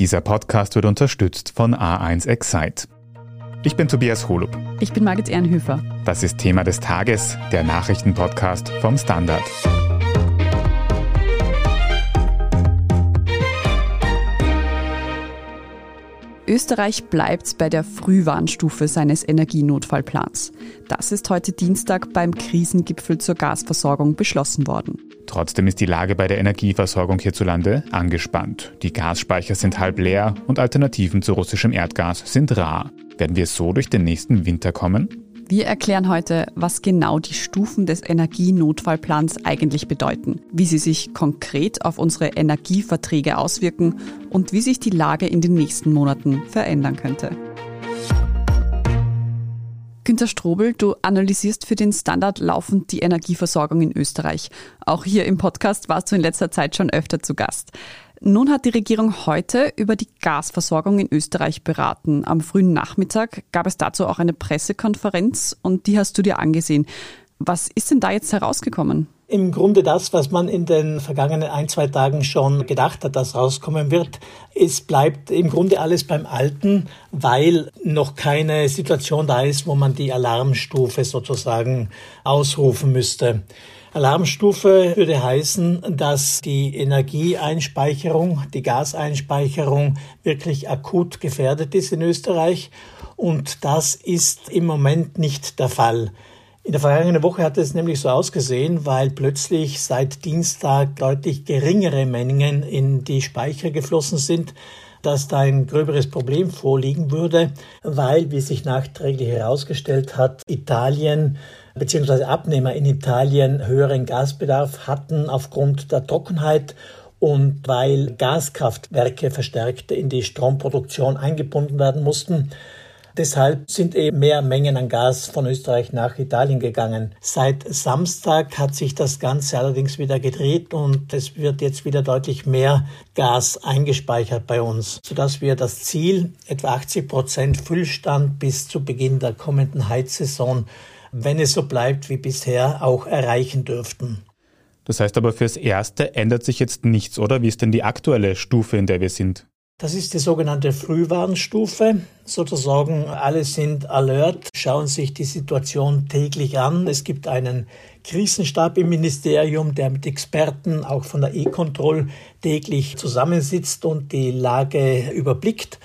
Dieser Podcast wird unterstützt von A1 Excite. Ich bin Tobias Holub. Ich bin Margit Ehrenhöfer. Das ist Thema des Tages, der Nachrichtenpodcast vom Standard. Österreich bleibt bei der Frühwarnstufe seines Energienotfallplans. Das ist heute Dienstag beim Krisengipfel zur Gasversorgung beschlossen worden. Trotzdem ist die Lage bei der Energieversorgung hierzulande angespannt. Die Gasspeicher sind halb leer und Alternativen zu russischem Erdgas sind rar. Werden wir so durch den nächsten Winter kommen? Wir erklären heute, was genau die Stufen des Energienotfallplans eigentlich bedeuten, wie sie sich konkret auf unsere Energieverträge auswirken und wie sich die Lage in den nächsten Monaten verändern könnte. Günter Strobel, du analysierst für den Standard laufend die Energieversorgung in Österreich. Auch hier im Podcast warst du in letzter Zeit schon öfter zu Gast. Nun hat die Regierung heute über die Gasversorgung in Österreich beraten. Am frühen Nachmittag gab es dazu auch eine Pressekonferenz und die hast du dir angesehen. Was ist denn da jetzt herausgekommen? Im Grunde das, was man in den vergangenen ein, zwei Tagen schon gedacht hat, dass rauskommen wird. Es bleibt im Grunde alles beim Alten, weil noch keine Situation da ist, wo man die Alarmstufe sozusagen ausrufen müsste. Alarmstufe würde heißen, dass die Energieeinspeicherung, die Gaseinspeicherung wirklich akut gefährdet ist in Österreich. Und das ist im Moment nicht der Fall. In der vergangenen Woche hat es nämlich so ausgesehen, weil plötzlich seit Dienstag deutlich geringere Mengen in die Speicher geflossen sind, dass da ein gröberes Problem vorliegen würde, weil, wie sich nachträglich herausgestellt hat, Italien bzw. Abnehmer in Italien höheren Gasbedarf hatten aufgrund der Trockenheit und weil Gaskraftwerke verstärkt in die Stromproduktion eingebunden werden mussten. Deshalb sind eben mehr Mengen an Gas von Österreich nach Italien gegangen. Seit Samstag hat sich das Ganze allerdings wieder gedreht und es wird jetzt wieder deutlich mehr Gas eingespeichert bei uns, sodass wir das Ziel, etwa 80 Prozent Füllstand bis zu Beginn der kommenden Heizsaison, wenn es so bleibt wie bisher, auch erreichen dürften. Das heißt aber fürs Erste ändert sich jetzt nichts, oder? Wie ist denn die aktuelle Stufe, in der wir sind? Das ist die sogenannte Frühwarnstufe. Sozusagen alle sind alert, schauen sich die Situation täglich an. Es gibt einen Krisenstab im Ministerium, der mit Experten auch von der E-Control täglich zusammensitzt und die Lage überblickt.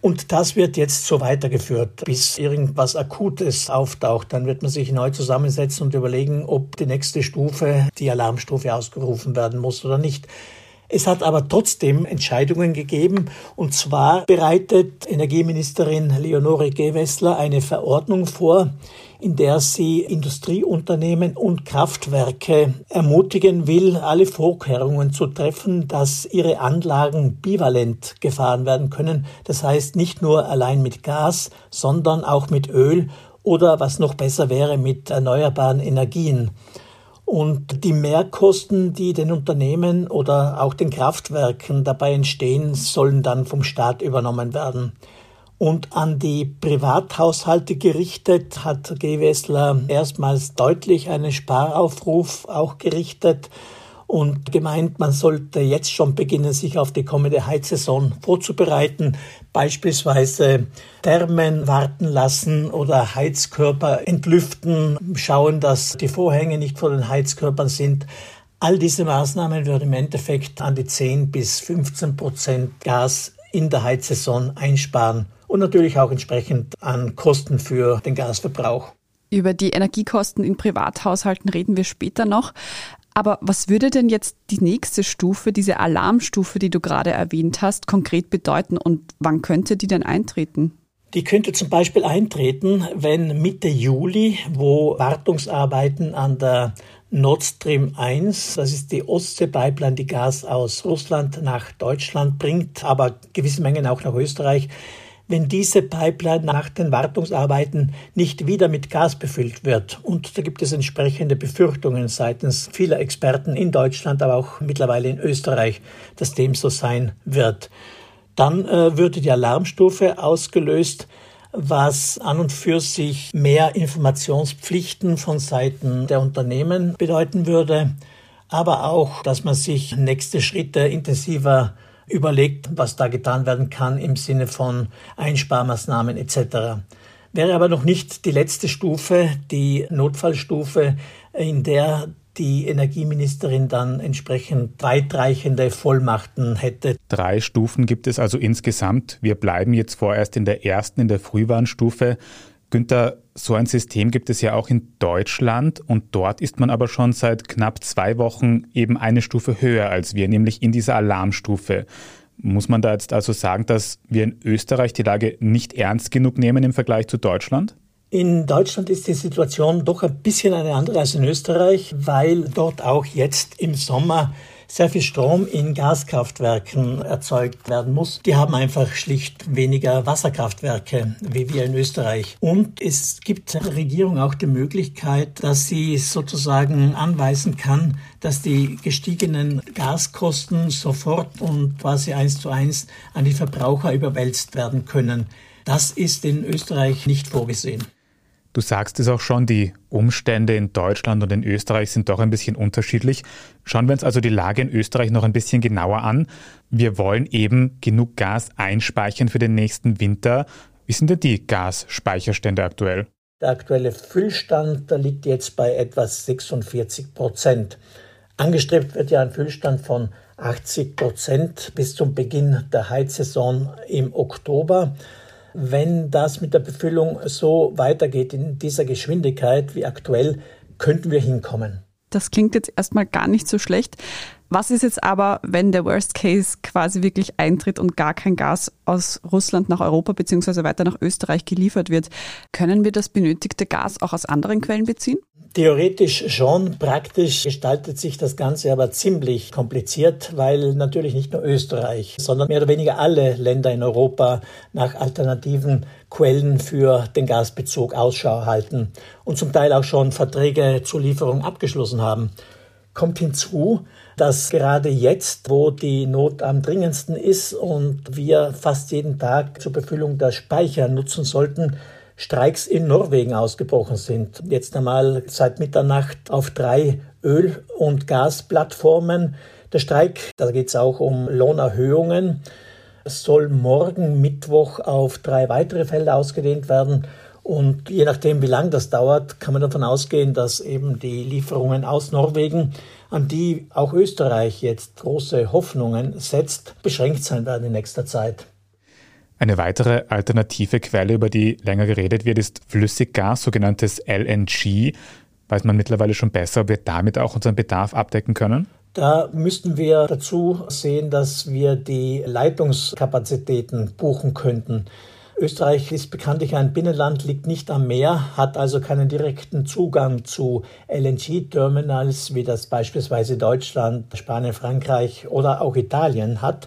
Und das wird jetzt so weitergeführt, bis irgendwas Akutes auftaucht. Dann wird man sich neu zusammensetzen und überlegen, ob die nächste Stufe, die Alarmstufe ausgerufen werden muss oder nicht. Es hat aber trotzdem Entscheidungen gegeben. Und zwar bereitet Energieministerin Leonore Gewessler eine Verordnung vor, in der sie Industrieunternehmen und Kraftwerke ermutigen will, alle Vorkehrungen zu treffen, dass ihre Anlagen bivalent gefahren werden können. Das heißt nicht nur allein mit Gas, sondern auch mit Öl oder was noch besser wäre mit erneuerbaren Energien. Und die Mehrkosten, die den Unternehmen oder auch den Kraftwerken dabei entstehen, sollen dann vom Staat übernommen werden. Und an die Privathaushalte gerichtet hat G. Wessler erstmals deutlich einen Sparaufruf auch gerichtet und gemeint, man sollte jetzt schon beginnen, sich auf die kommende Heizsaison vorzubereiten, beispielsweise Thermen warten lassen oder Heizkörper entlüften, schauen, dass die Vorhänge nicht vor den Heizkörpern sind. All diese Maßnahmen würden im Endeffekt an die 10 bis 15 Prozent Gas in der Heizsaison einsparen und natürlich auch entsprechend an Kosten für den Gasverbrauch. Über die Energiekosten in Privathaushalten reden wir später noch. Aber was würde denn jetzt die nächste Stufe, diese Alarmstufe, die du gerade erwähnt hast, konkret bedeuten und wann könnte die denn eintreten? Die könnte zum Beispiel eintreten, wenn Mitte Juli, wo Wartungsarbeiten an der Nord Stream 1, das ist die Ostsee-Pipeline, die Gas aus Russland nach Deutschland bringt, aber gewisse Mengen auch nach Österreich, wenn diese Pipeline nach den Wartungsarbeiten nicht wieder mit Gas befüllt wird. Und da gibt es entsprechende Befürchtungen seitens vieler Experten in Deutschland, aber auch mittlerweile in Österreich, dass dem so sein wird. Dann äh, würde die Alarmstufe ausgelöst, was an und für sich mehr Informationspflichten von Seiten der Unternehmen bedeuten würde, aber auch, dass man sich nächste Schritte intensiver überlegt, was da getan werden kann im Sinne von Einsparmaßnahmen etc. Wäre aber noch nicht die letzte Stufe, die Notfallstufe, in der die Energieministerin dann entsprechend weitreichende Vollmachten hätte. Drei Stufen gibt es also insgesamt. Wir bleiben jetzt vorerst in der ersten, in der Frühwarnstufe. Günther, so ein System gibt es ja auch in Deutschland und dort ist man aber schon seit knapp zwei Wochen eben eine Stufe höher als wir, nämlich in dieser Alarmstufe. Muss man da jetzt also sagen, dass wir in Österreich die Lage nicht ernst genug nehmen im Vergleich zu Deutschland? In Deutschland ist die Situation doch ein bisschen eine andere als in Österreich, weil dort auch jetzt im Sommer sehr viel Strom in Gaskraftwerken erzeugt werden muss. Die haben einfach schlicht weniger Wasserkraftwerke wie wir in Österreich. Und es gibt der Regierung auch die Möglichkeit, dass sie sozusagen anweisen kann, dass die gestiegenen Gaskosten sofort und quasi eins zu eins an die Verbraucher überwälzt werden können. Das ist in Österreich nicht vorgesehen. Du sagst es auch schon, die Umstände in Deutschland und in Österreich sind doch ein bisschen unterschiedlich. Schauen wir uns also die Lage in Österreich noch ein bisschen genauer an. Wir wollen eben genug Gas einspeichern für den nächsten Winter. Wie sind denn die Gasspeicherstände aktuell? Der aktuelle Füllstand liegt jetzt bei etwa 46 Prozent. Angestrebt wird ja ein Füllstand von 80 Prozent bis zum Beginn der Heizsaison im Oktober. Wenn das mit der Befüllung so weitergeht in dieser Geschwindigkeit wie aktuell, könnten wir hinkommen. Das klingt jetzt erstmal gar nicht so schlecht. Was ist jetzt aber, wenn der Worst Case quasi wirklich eintritt und gar kein Gas aus Russland nach Europa bzw. weiter nach Österreich geliefert wird? Können wir das benötigte Gas auch aus anderen Quellen beziehen? Theoretisch schon, praktisch gestaltet sich das Ganze aber ziemlich kompliziert, weil natürlich nicht nur Österreich, sondern mehr oder weniger alle Länder in Europa nach alternativen Quellen für den Gasbezug Ausschau halten und zum Teil auch schon Verträge zur Lieferung abgeschlossen haben. Kommt hinzu, dass gerade jetzt, wo die Not am dringendsten ist und wir fast jeden Tag zur Befüllung der Speicher nutzen sollten, Streiks in Norwegen ausgebrochen sind. Jetzt einmal seit Mitternacht auf drei Öl- und Gasplattformen. Der Streik, da geht es auch um Lohnerhöhungen, soll morgen Mittwoch auf drei weitere Felder ausgedehnt werden. Und je nachdem, wie lang das dauert, kann man davon ausgehen, dass eben die Lieferungen aus Norwegen, an die auch Österreich jetzt große Hoffnungen setzt, beschränkt sein werden in nächster Zeit. Eine weitere alternative Quelle, über die länger geredet wird, ist Flüssiggas, sogenanntes LNG. Weiß man mittlerweile schon besser, ob wir damit auch unseren Bedarf abdecken können? Da müssten wir dazu sehen, dass wir die Leitungskapazitäten buchen könnten. Österreich ist bekanntlich ein Binnenland, liegt nicht am Meer, hat also keinen direkten Zugang zu LNG-Terminals, wie das beispielsweise Deutschland, Spanien, Frankreich oder auch Italien hat.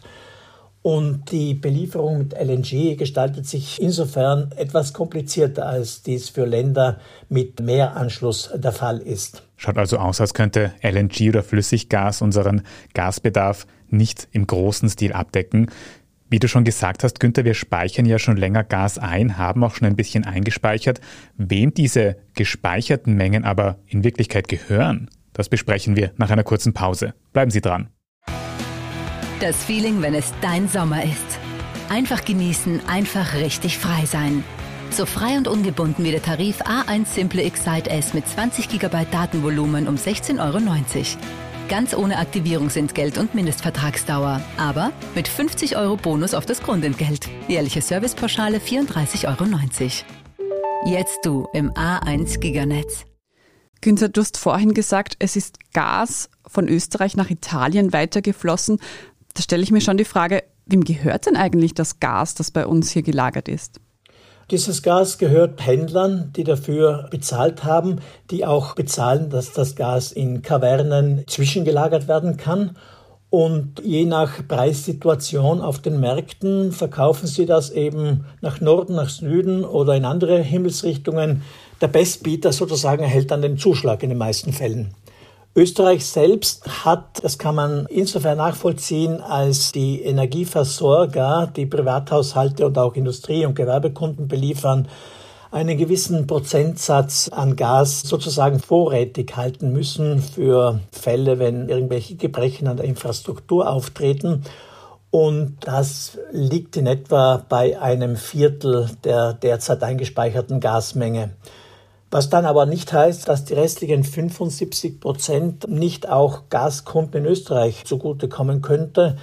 Und die Belieferung mit LNG gestaltet sich insofern etwas komplizierter, als dies für Länder mit Meeranschluss der Fall ist. Schaut also aus, als könnte LNG oder Flüssiggas unseren Gasbedarf nicht im großen Stil abdecken. Wie du schon gesagt hast, Günther, wir speichern ja schon länger Gas ein, haben auch schon ein bisschen eingespeichert. Wem diese gespeicherten Mengen aber in Wirklichkeit gehören, das besprechen wir nach einer kurzen Pause. Bleiben Sie dran. Das Feeling, wenn es dein Sommer ist. Einfach genießen, einfach richtig frei sein. So frei und ungebunden wie der Tarif A1 Simple Excite S mit 20 GB Datenvolumen um 16,90 Euro. Ganz ohne Aktivierungsentgelt und Mindestvertragsdauer. Aber mit 50 Euro Bonus auf das Grundentgelt. Jährliche Servicepauschale 34,90 Euro. Jetzt du im A1 Giganetz. Günther, du hast vorhin gesagt, es ist Gas von Österreich nach Italien weitergeflossen. Da stelle ich mir schon die Frage, wem gehört denn eigentlich das Gas, das bei uns hier gelagert ist? Dieses Gas gehört Händlern, die dafür bezahlt haben, die auch bezahlen, dass das Gas in Kavernen zwischengelagert werden kann. Und je nach Preissituation auf den Märkten verkaufen sie das eben nach Norden, nach Süden oder in andere Himmelsrichtungen. Der Bestbieter sozusagen erhält dann den Zuschlag in den meisten Fällen. Österreich selbst hat, das kann man insofern nachvollziehen, als die Energieversorger, die Privathaushalte und auch Industrie- und Gewerbekunden beliefern, einen gewissen Prozentsatz an Gas sozusagen vorrätig halten müssen für Fälle, wenn irgendwelche Gebrechen an der Infrastruktur auftreten. Und das liegt in etwa bei einem Viertel der derzeit eingespeicherten Gasmenge. Was dann aber nicht heißt, dass die restlichen 75 Prozent nicht auch Gaskunden in Österreich zugutekommen könnte.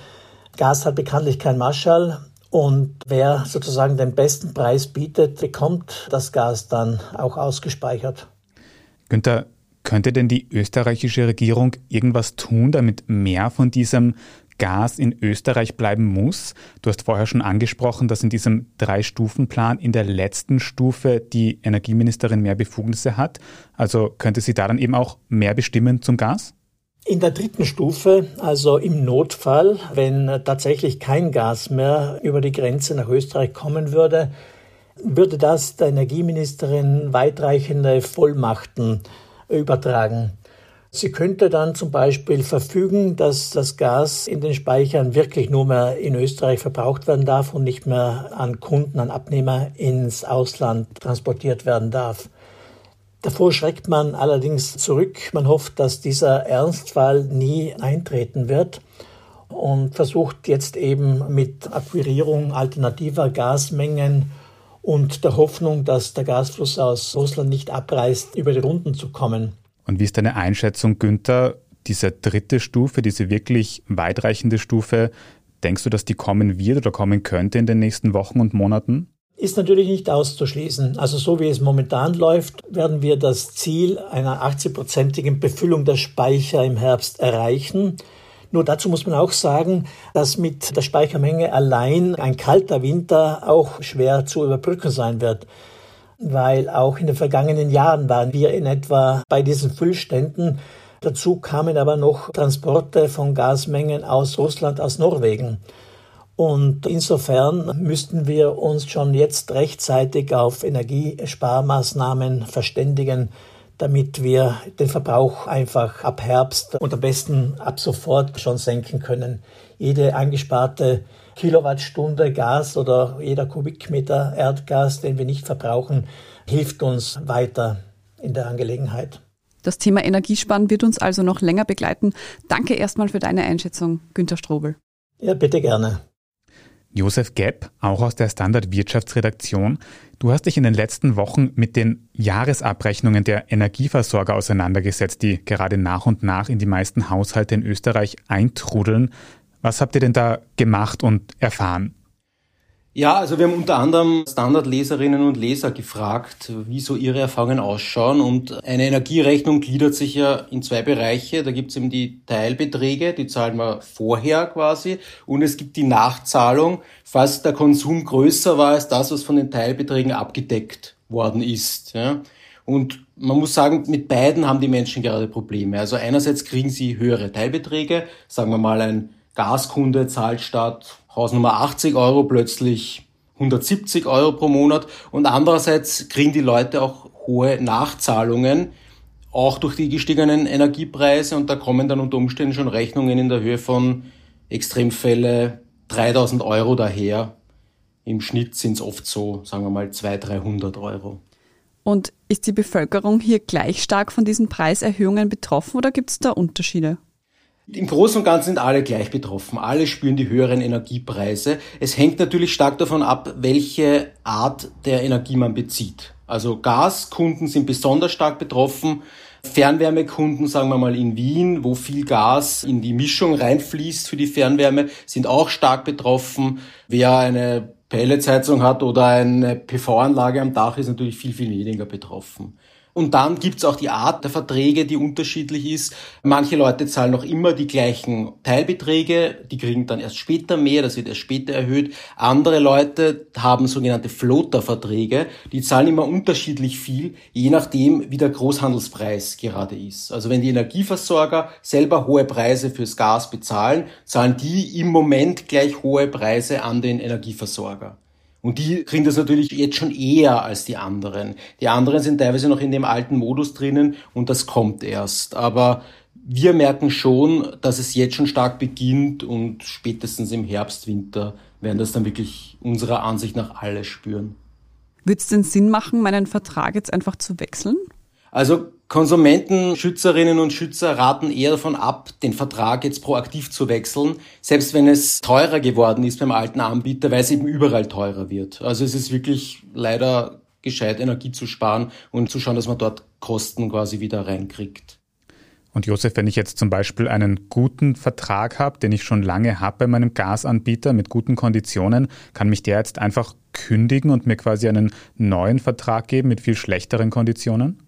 Gas hat bekanntlich kein Marschall. Und wer sozusagen den besten Preis bietet, bekommt das Gas dann auch ausgespeichert. Günther, könnte denn die österreichische Regierung irgendwas tun, damit mehr von diesem Gas in Österreich bleiben muss. Du hast vorher schon angesprochen, dass in diesem Drei-Stufen-Plan in der letzten Stufe die Energieministerin mehr Befugnisse hat. Also könnte sie da dann eben auch mehr bestimmen zum Gas? In der dritten Stufe, also im Notfall, wenn tatsächlich kein Gas mehr über die Grenze nach Österreich kommen würde, würde das der Energieministerin weitreichende Vollmachten übertragen. Sie könnte dann zum Beispiel verfügen, dass das Gas in den Speichern wirklich nur mehr in Österreich verbraucht werden darf und nicht mehr an Kunden, an Abnehmer ins Ausland transportiert werden darf. Davor schreckt man allerdings zurück. Man hofft, dass dieser Ernstfall nie eintreten wird und versucht jetzt eben mit Akquirierung alternativer Gasmengen und der Hoffnung, dass der Gasfluss aus Russland nicht abreißt, über die Runden zu kommen. Und wie ist deine Einschätzung, Günther? Diese dritte Stufe, diese wirklich weitreichende Stufe, denkst du, dass die kommen wird oder kommen könnte in den nächsten Wochen und Monaten? Ist natürlich nicht auszuschließen. Also so wie es momentan läuft, werden wir das Ziel einer 80-prozentigen Befüllung der Speicher im Herbst erreichen. Nur dazu muss man auch sagen, dass mit der Speichermenge allein ein kalter Winter auch schwer zu überbrücken sein wird weil auch in den vergangenen Jahren waren wir in etwa bei diesen Füllständen. Dazu kamen aber noch Transporte von Gasmengen aus Russland, aus Norwegen. Und insofern müssten wir uns schon jetzt rechtzeitig auf Energiesparmaßnahmen verständigen, damit wir den Verbrauch einfach ab Herbst und am besten ab sofort schon senken können. Jede angesparte Kilowattstunde Gas oder jeder Kubikmeter Erdgas, den wir nicht verbrauchen, hilft uns weiter in der Angelegenheit. Das Thema Energiesparen wird uns also noch länger begleiten. Danke erstmal für deine Einschätzung, Günter Strobel. Ja, bitte gerne. Josef Gepp, auch aus der Standard Wirtschaftsredaktion. Du hast dich in den letzten Wochen mit den Jahresabrechnungen der Energieversorger auseinandergesetzt, die gerade nach und nach in die meisten Haushalte in Österreich eintrudeln. Was habt ihr denn da gemacht und erfahren? Ja, also wir haben unter anderem Standardleserinnen und Leser gefragt, wie so ihre Erfahrungen ausschauen. Und eine Energierechnung gliedert sich ja in zwei Bereiche. Da gibt es eben die Teilbeträge, die zahlen wir vorher quasi. Und es gibt die Nachzahlung, falls der Konsum größer war als das, was von den Teilbeträgen abgedeckt worden ist. Ja. Und man muss sagen, mit beiden haben die Menschen gerade Probleme. Also einerseits kriegen sie höhere Teilbeträge, sagen wir mal ein Gaskunde zahlt statt Hausnummer 80 Euro plötzlich 170 Euro pro Monat und andererseits kriegen die Leute auch hohe Nachzahlungen, auch durch die gestiegenen Energiepreise und da kommen dann unter Umständen schon Rechnungen in der Höhe von Extremfälle 3000 Euro daher. Im Schnitt sind es oft so, sagen wir mal, 200, 300 Euro. Und ist die Bevölkerung hier gleich stark von diesen Preiserhöhungen betroffen oder gibt es da Unterschiede? Im Großen und Ganzen sind alle gleich betroffen. Alle spüren die höheren Energiepreise. Es hängt natürlich stark davon ab, welche Art der Energie man bezieht. Also Gaskunden sind besonders stark betroffen. Fernwärmekunden, sagen wir mal in Wien, wo viel Gas in die Mischung reinfließt für die Fernwärme, sind auch stark betroffen. Wer eine Pelletsheizung hat oder eine PV-Anlage am Dach, ist natürlich viel, viel weniger betroffen. Und dann gibt's auch die Art der Verträge, die unterschiedlich ist. Manche Leute zahlen noch immer die gleichen Teilbeträge, die kriegen dann erst später mehr, das wird erst später erhöht. Andere Leute haben sogenannte Floater-Verträge, die zahlen immer unterschiedlich viel, je nachdem, wie der Großhandelspreis gerade ist. Also wenn die Energieversorger selber hohe Preise fürs Gas bezahlen, zahlen die im Moment gleich hohe Preise an den Energieversorger. Und die kriegen das natürlich jetzt schon eher als die anderen. Die anderen sind teilweise noch in dem alten Modus drinnen und das kommt erst. Aber wir merken schon, dass es jetzt schon stark beginnt und spätestens im Herbst, Winter werden das dann wirklich unserer Ansicht nach alle spüren. Würde es denn Sinn machen, meinen Vertrag jetzt einfach zu wechseln? Also Konsumentenschützerinnen und Schützer raten eher davon ab, den Vertrag jetzt proaktiv zu wechseln, selbst wenn es teurer geworden ist beim alten Anbieter, weil es eben überall teurer wird. Also es ist wirklich leider gescheit, Energie zu sparen und zu schauen, dass man dort Kosten quasi wieder reinkriegt. Und Josef, wenn ich jetzt zum Beispiel einen guten Vertrag habe, den ich schon lange habe bei meinem Gasanbieter mit guten Konditionen, kann mich der jetzt einfach kündigen und mir quasi einen neuen Vertrag geben mit viel schlechteren Konditionen?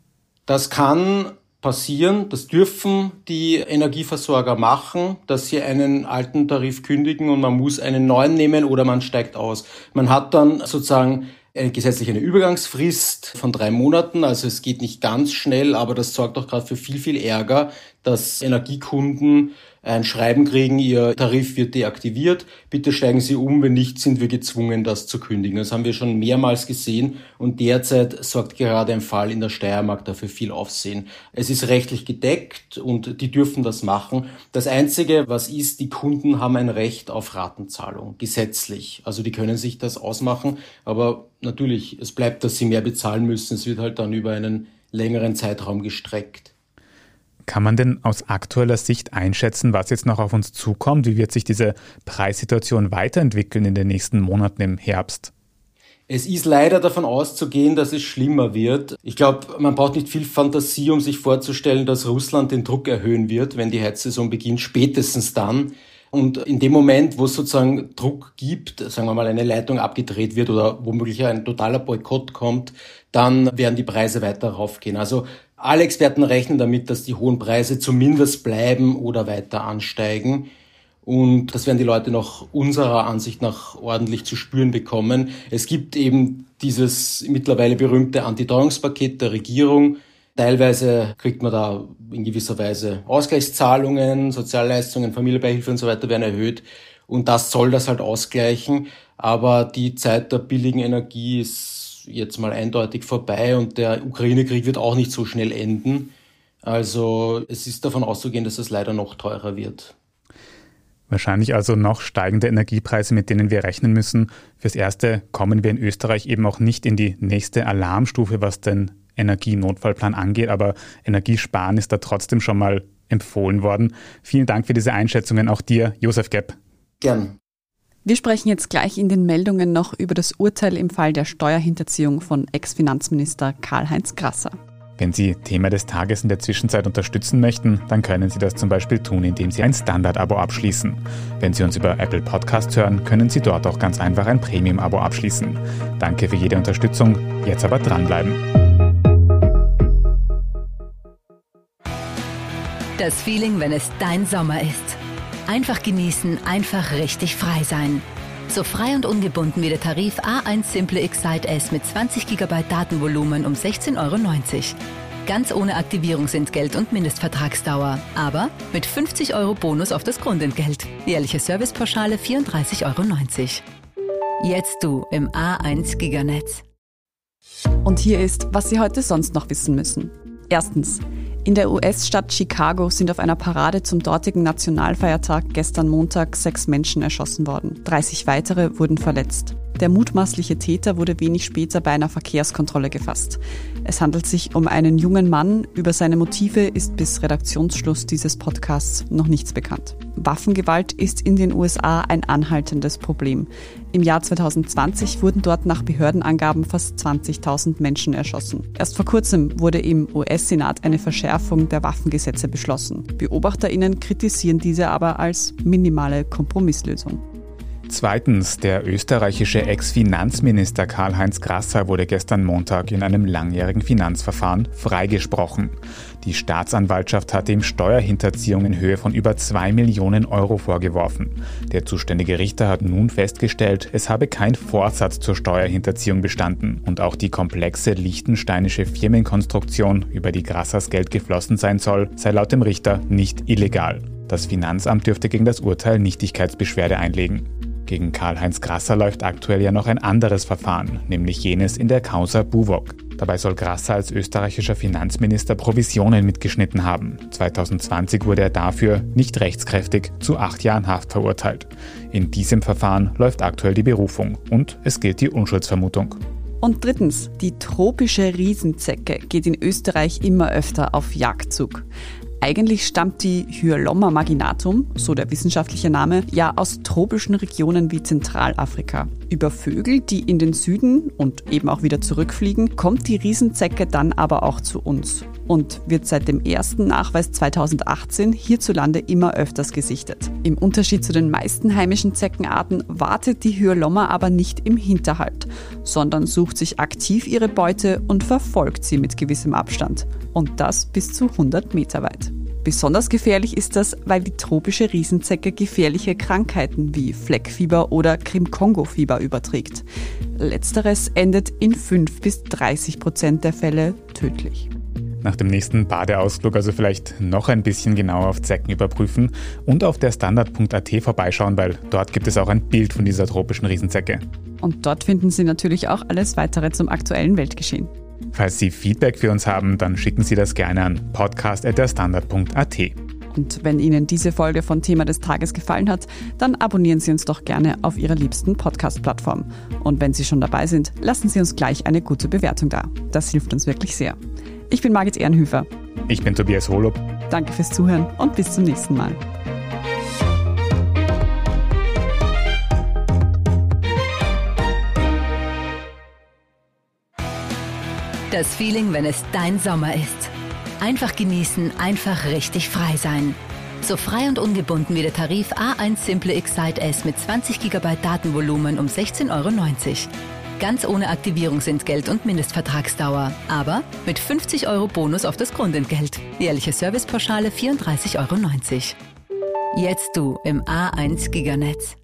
Das kann passieren, das dürfen die Energieversorger machen, dass sie einen alten Tarif kündigen und man muss einen neuen nehmen oder man steigt aus. Man hat dann sozusagen eine gesetzliche Übergangsfrist von drei Monaten, also es geht nicht ganz schnell, aber das sorgt auch gerade für viel, viel Ärger, dass Energiekunden ein Schreiben kriegen, Ihr Tarif wird deaktiviert, bitte steigen Sie um, wenn nicht, sind wir gezwungen, das zu kündigen. Das haben wir schon mehrmals gesehen und derzeit sorgt gerade ein Fall in der Steiermark dafür viel Aufsehen. Es ist rechtlich gedeckt und die dürfen das machen. Das Einzige, was ist, die Kunden haben ein Recht auf Ratenzahlung, gesetzlich. Also die können sich das ausmachen, aber natürlich, es bleibt, dass sie mehr bezahlen müssen. Es wird halt dann über einen längeren Zeitraum gestreckt. Kann man denn aus aktueller Sicht einschätzen, was jetzt noch auf uns zukommt? Wie wird sich diese Preissituation weiterentwickeln in den nächsten Monaten im Herbst? Es ist leider davon auszugehen, dass es schlimmer wird. Ich glaube, man braucht nicht viel Fantasie, um sich vorzustellen, dass Russland den Druck erhöhen wird, wenn die Heizsaison beginnt, spätestens dann. Und in dem Moment, wo es sozusagen Druck gibt, sagen wir mal, eine Leitung abgedreht wird oder womöglich ein totaler Boykott kommt, dann werden die Preise weiter raufgehen. Also alle Experten rechnen damit, dass die hohen Preise zumindest bleiben oder weiter ansteigen. Und das werden die Leute nach unserer Ansicht nach ordentlich zu spüren bekommen. Es gibt eben dieses mittlerweile berühmte Antiteuerungspaket der Regierung. Teilweise kriegt man da in gewisser Weise Ausgleichszahlungen, Sozialleistungen, Familienbeihilfe und so weiter werden erhöht. Und das soll das halt ausgleichen. Aber die Zeit der billigen Energie ist jetzt mal eindeutig vorbei und der Ukraine-Krieg wird auch nicht so schnell enden. Also es ist davon auszugehen, dass es leider noch teurer wird. Wahrscheinlich also noch steigende Energiepreise, mit denen wir rechnen müssen. Fürs Erste kommen wir in Österreich eben auch nicht in die nächste Alarmstufe, was den Energienotfallplan angeht, aber Energiesparen ist da trotzdem schon mal empfohlen worden. Vielen Dank für diese Einschätzungen, auch dir, Josef Gepp. Gern. Wir sprechen jetzt gleich in den Meldungen noch über das Urteil im Fall der Steuerhinterziehung von Ex-Finanzminister Karl-Heinz Grasser. Wenn Sie Thema des Tages in der Zwischenzeit unterstützen möchten, dann können Sie das zum Beispiel tun, indem Sie ein Standard-Abo abschließen. Wenn Sie uns über Apple Podcasts hören, können Sie dort auch ganz einfach ein Premium-Abo abschließen. Danke für jede Unterstützung. Jetzt aber dranbleiben. Das Feeling, wenn es dein Sommer ist. Einfach genießen, einfach richtig frei sein. So frei und ungebunden wie der Tarif A1 Simple Excite S mit 20 GB Datenvolumen um 16,90 Euro. Ganz ohne Aktivierungsentgelt und Mindestvertragsdauer. Aber mit 50 Euro Bonus auf das Grundentgelt. Jährliche Servicepauschale 34,90 Euro. Jetzt du im A1 Giganetz. Und hier ist, was Sie heute sonst noch wissen müssen. Erstens. In der US-Stadt Chicago sind auf einer Parade zum dortigen Nationalfeiertag gestern Montag sechs Menschen erschossen worden. 30 weitere wurden verletzt. Der mutmaßliche Täter wurde wenig später bei einer Verkehrskontrolle gefasst. Es handelt sich um einen jungen Mann. Über seine Motive ist bis Redaktionsschluss dieses Podcasts noch nichts bekannt. Waffengewalt ist in den USA ein anhaltendes Problem. Im Jahr 2020 wurden dort nach Behördenangaben fast 20.000 Menschen erschossen. Erst vor kurzem wurde im US-Senat eine Verschärfung der Waffengesetze beschlossen. Beobachterinnen kritisieren diese aber als minimale Kompromisslösung. Zweitens, der österreichische Ex-Finanzminister Karl-Heinz Grasser wurde gestern Montag in einem langjährigen Finanzverfahren freigesprochen. Die Staatsanwaltschaft hatte ihm Steuerhinterziehung in Höhe von über zwei Millionen Euro vorgeworfen. Der zuständige Richter hat nun festgestellt, es habe kein Vorsatz zur Steuerhinterziehung bestanden und auch die komplexe liechtensteinische Firmenkonstruktion, über die Grassers Geld geflossen sein soll, sei laut dem Richter nicht illegal. Das Finanzamt dürfte gegen das Urteil Nichtigkeitsbeschwerde einlegen. Gegen Karl-Heinz Grasser läuft aktuell ja noch ein anderes Verfahren, nämlich jenes in der Causa Buwok. Dabei soll Grasser als österreichischer Finanzminister Provisionen mitgeschnitten haben. 2020 wurde er dafür, nicht rechtskräftig, zu acht Jahren Haft verurteilt. In diesem Verfahren läuft aktuell die Berufung und es gilt die Unschuldsvermutung. Und drittens, die tropische Riesenzecke geht in Österreich immer öfter auf Jagdzug. Eigentlich stammt die Hyolomma marginatum, so der wissenschaftliche Name, ja aus tropischen Regionen wie Zentralafrika. Über Vögel, die in den Süden und eben auch wieder zurückfliegen, kommt die Riesenzecke dann aber auch zu uns und wird seit dem ersten Nachweis 2018 hierzulande immer öfters gesichtet. Im Unterschied zu den meisten heimischen Zeckenarten wartet die Hyolomma aber nicht im Hinterhalt, sondern sucht sich aktiv ihre Beute und verfolgt sie mit gewissem Abstand. Und das bis zu 100 Meter weit. Besonders gefährlich ist das, weil die tropische Riesenzecke gefährliche Krankheiten wie Fleckfieber oder Krim-Kongo-Fieber überträgt. Letzteres endet in 5 bis 30 Prozent der Fälle tödlich. Nach dem nächsten Badeausflug also vielleicht noch ein bisschen genauer auf Zecken überprüfen und auf der Standard.at vorbeischauen, weil dort gibt es auch ein Bild von dieser tropischen Riesenzecke. Und dort finden Sie natürlich auch alles weitere zum aktuellen Weltgeschehen. Falls Sie Feedback für uns haben, dann schicken Sie das gerne an podcast.derstandard.at. Und wenn Ihnen diese Folge von Thema des Tages gefallen hat, dann abonnieren Sie uns doch gerne auf Ihrer liebsten Podcast-Plattform. Und wenn Sie schon dabei sind, lassen Sie uns gleich eine gute Bewertung da. Das hilft uns wirklich sehr. Ich bin Margit Ehrenhöfer. Ich bin Tobias Holub. Danke fürs Zuhören und bis zum nächsten Mal. Das Feeling, wenn es dein Sommer ist. Einfach genießen, einfach richtig frei sein. So frei und ungebunden wie der Tarif A1 Simple Excite S mit 20 GB Datenvolumen um 16,90 Euro. Ganz ohne Aktivierungsentgelt und Mindestvertragsdauer. Aber mit 50 Euro Bonus auf das Grundentgelt. Jährliche Servicepauschale 34,90 Euro. Jetzt du im A1 Giganetz.